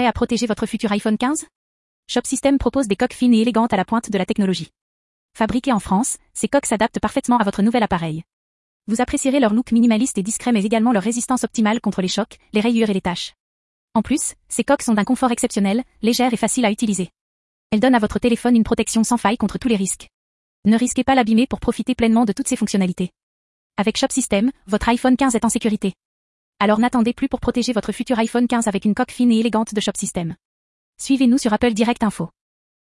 prêt à protéger votre futur iPhone 15 Shop System propose des coques fines et élégantes à la pointe de la technologie. Fabriquées en France, ces coques s'adaptent parfaitement à votre nouvel appareil. Vous apprécierez leur look minimaliste et discret mais également leur résistance optimale contre les chocs, les rayures et les taches. En plus, ces coques sont d'un confort exceptionnel, légères et faciles à utiliser. Elles donnent à votre téléphone une protection sans faille contre tous les risques. Ne risquez pas l'abîmer pour profiter pleinement de toutes ses fonctionnalités. Avec Shop System, votre iPhone 15 est en sécurité. Alors n'attendez plus pour protéger votre futur iPhone 15 avec une coque fine et élégante de Shop System. Suivez-nous sur Apple Direct Info.